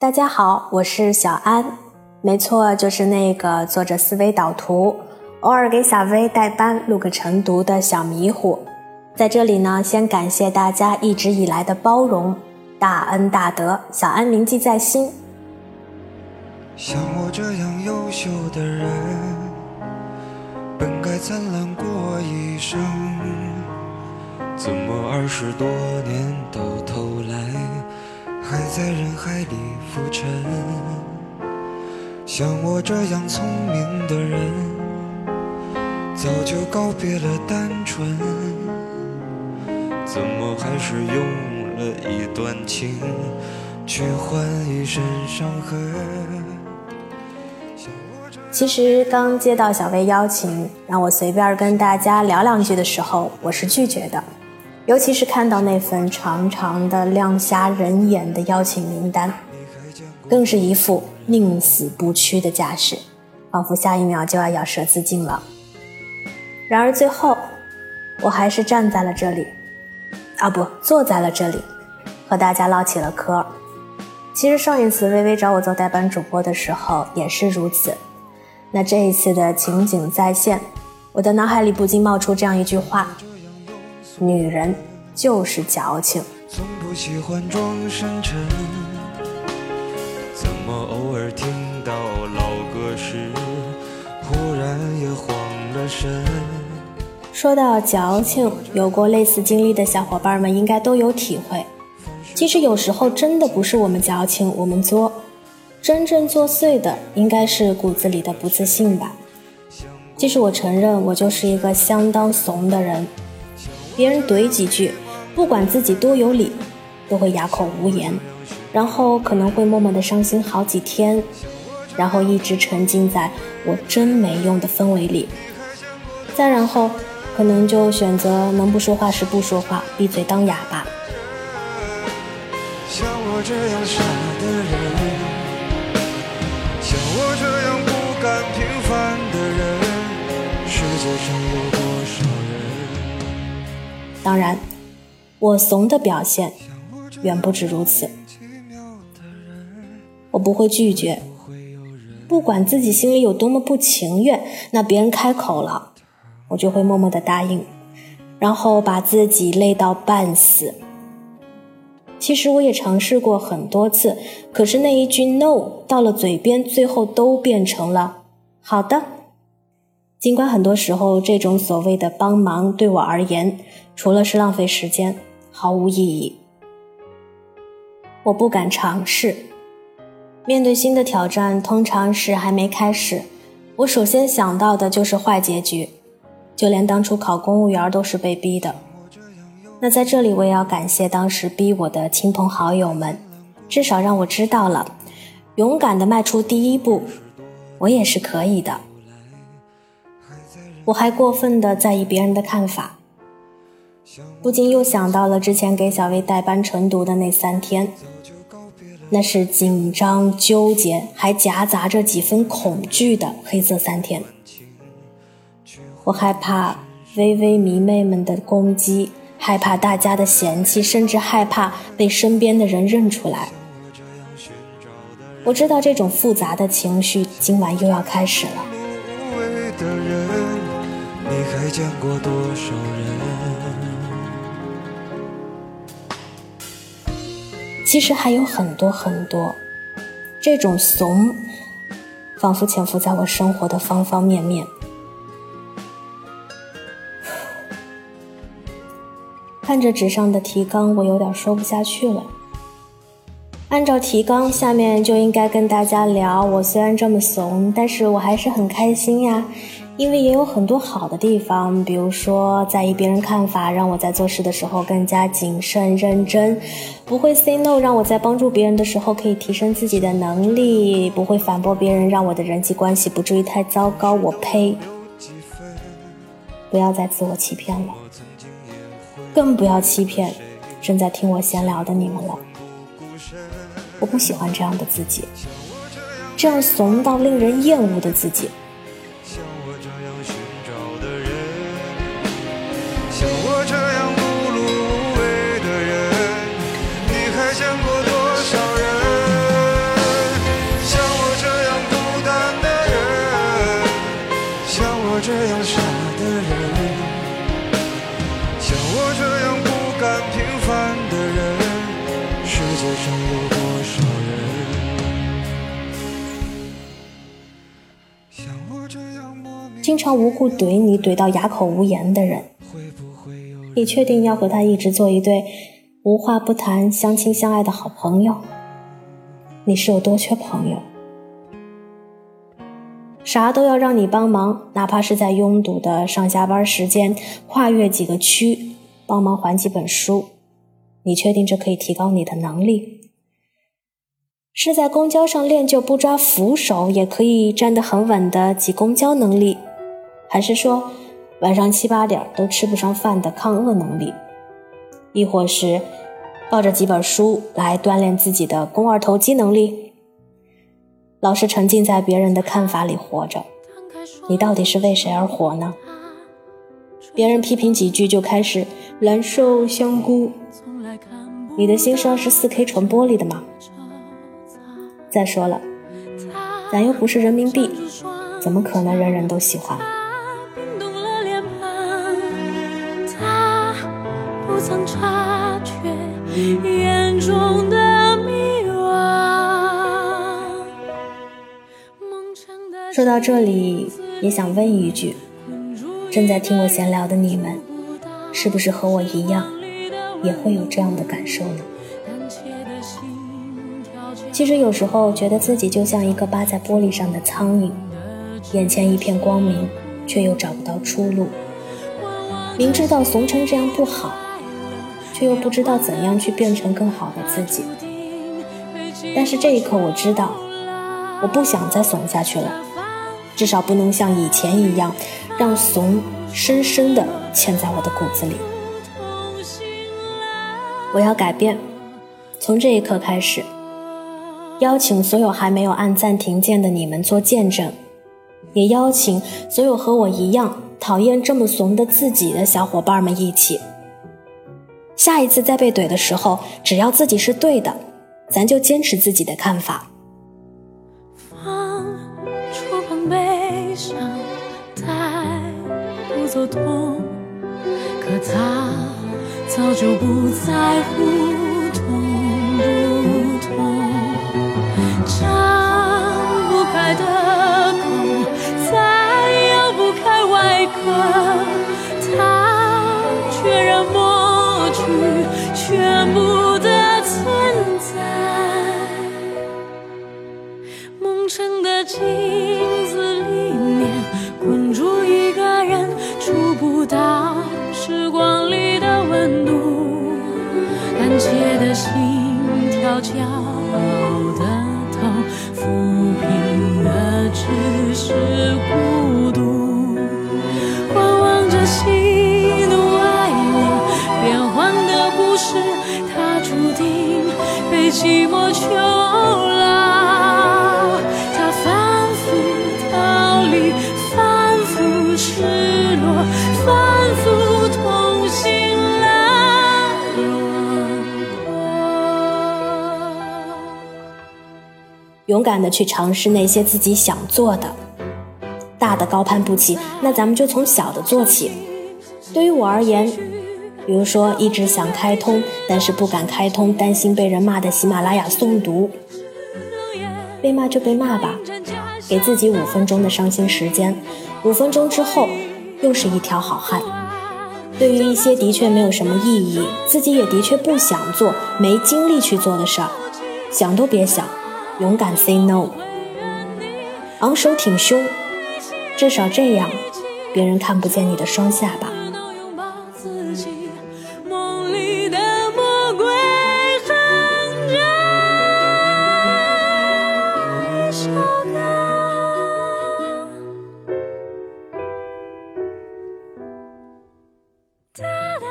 大家好，我是小安，没错，就是那个做着思维导图，偶尔给小薇代班录个晨读的小迷糊。在这里呢，先感谢大家一直以来的包容，大恩大德，小安铭记在心。像我这样优秀的人，本该灿烂过一生，怎么二十多年到头来？还在人海里浮沉，像我这样聪明的人，早就告别了单纯，怎么还是用了一段情去换一身伤痕？其实刚接到小薇邀请，让我随便跟大家聊两句的时候，我是拒绝的。尤其是看到那份长长的、亮瞎人眼的邀请名单，更是一副宁死不屈的架势，仿佛下一秒就要咬舌自尽了。然而最后，我还是站在了这里，啊不，坐在了这里，和大家唠起了嗑。其实上一次微微找我做代班主播的时候也是如此。那这一次的情景再现，我的脑海里不禁冒出这样一句话。女人就是矫情。从不喜欢装深沉，怎么偶尔听到老歌时，忽然也慌了神？说到矫情，有过类似经历的小伙伴们应该都有体会。其实有时候真的不是我们矫情，我们作，真正作祟的应该是骨子里的不自信吧。其实我承认，我就是一个相当怂的人。别人怼几句，不管自己多有理，都会哑口无言，然后可能会默默的伤心好几天，然后一直沉浸在我真没用的氛围里，再然后可能就选择能不说话时不说话，闭嘴当哑巴。像我这样傻的人，像我这样不甘平凡的人，世界上有多少？当然，我怂的表现远不止如此。我不会拒绝，不管自己心里有多么不情愿，那别人开口了，我就会默默的答应，然后把自己累到半死。其实我也尝试过很多次，可是那一句 “no” 到了嘴边，最后都变成了“好的”。尽管很多时候，这种所谓的帮忙对我而言，除了是浪费时间，毫无意义。我不敢尝试。面对新的挑战，通常是还没开始，我首先想到的就是坏结局。就连当初考公务员都是被逼的。那在这里，我也要感谢当时逼我的亲朋好友们，至少让我知道了，勇敢的迈出第一步，我也是可以的。我还过分的在意别人的看法，不禁又想到了之前给小薇代班晨读的那三天，那是紧张、纠结，还夹杂着几分恐惧的黑色三天。我害怕微微迷妹们的攻击，害怕大家的嫌弃，甚至害怕被身边的人认出来。我知道这种复杂的情绪今晚又要开始了。你还见过多少人？其实还有很多很多，这种怂，仿佛潜伏在我生活的方方面面。看着纸上的提纲，我有点说不下去了。按照提纲，下面就应该跟大家聊。我虽然这么怂，但是我还是很开心呀。因为也有很多好的地方，比如说在意别人看法，让我在做事的时候更加谨慎认真；不会 say no，让我在帮助别人的时候可以提升自己的能力；不会反驳别人，让我的人际关系不至于太糟糕。我呸！不要再自我欺骗了，更不要欺骗正在听我闲聊的你们了。我不喜欢这样的自己，这样怂到令人厌恶的自己。常无故怼你怼到哑口无言的人，你确定要和他一直做一对无话不谈、相亲相爱的好朋友？你是有多缺朋友？啥都要让你帮忙，哪怕是在拥堵的上下班时间，跨越几个区帮忙还几本书，你确定这可以提高你的能力？是在公交上练就不抓扶手也可以站得很稳的挤公交能力？还是说，晚上七八点都吃不上饭的抗饿能力，亦或是抱着几本书来锻炼自己的肱二头肌能力？老是沉浸在别人的看法里活着，你到底是为谁而活呢？别人批评几句就开始难受香菇，你的心是二十四 K 纯玻璃的吗？再说了，咱又不是人民币，怎么可能人人都喜欢？曾察觉眼中的迷说到这里，也想问一句：正在听我闲聊的你们，是不是和我一样，也会有这样的感受呢？其实有时候觉得自己就像一个扒在玻璃上的苍蝇，眼前一片光明，却又找不到出路。明知道怂成这样不好。却又不知道怎样去变成更好的自己。但是这一刻，我知道，我不想再怂下去了，至少不能像以前一样，让怂深深的嵌在我的骨子里。我要改变，从这一刻开始，邀请所有还没有按暂停键的你们做见证，也邀请所有和我一样讨厌这么怂的自己的小伙伴们一起。下一次再被怼的时候，只要自己是对的，咱就坚持自己的看法。触碰悲伤，带不走痛，可他早就不在乎梦成的镜子里面困住一个人，触不到时光里的温度，胆怯的心跳，骄傲的头，抚平的只是孤独，观望着喜怒哀乐变幻的故事，它注定被。寂寞囚勇敢的去尝试那些自己想做的，大的高攀不起，那咱们就从小的做起。对于我而言。比如说，一直想开通，但是不敢开通，担心被人骂的喜马拉雅诵读。被骂就被骂吧，给自己五分钟的伤心时间，五分钟之后又是一条好汉。对于一些的确没有什么意义，自己也的确不想做、没精力去做的事儿，想都别想，勇敢 say no，昂首挺胸，至少这样，别人看不见你的双下巴。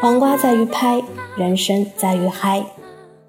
黄瓜在于拍，人生在于嗨。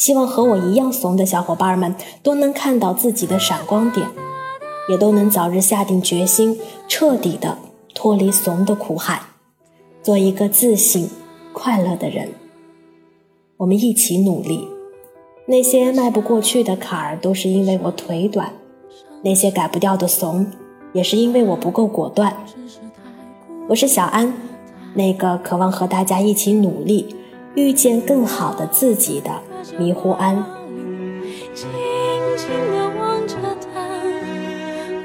希望和我一样怂的小伙伴们都能看到自己的闪光点，也都能早日下定决心，彻底的脱离怂的苦海，做一个自信、快乐的人。我们一起努力。那些迈不过去的坎儿，都是因为我腿短；那些改不掉的怂，也是因为我不够果断。我是小安。那个渴望和大家一起努力，遇见更好的自己的迷糊安轻轻的望着他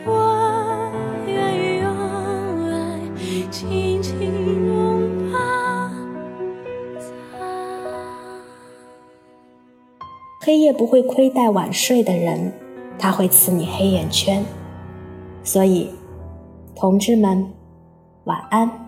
我愿意用爱轻轻拥抱他黑夜不会亏待晚睡的人他会刺你黑眼圈。所以同志们晚安。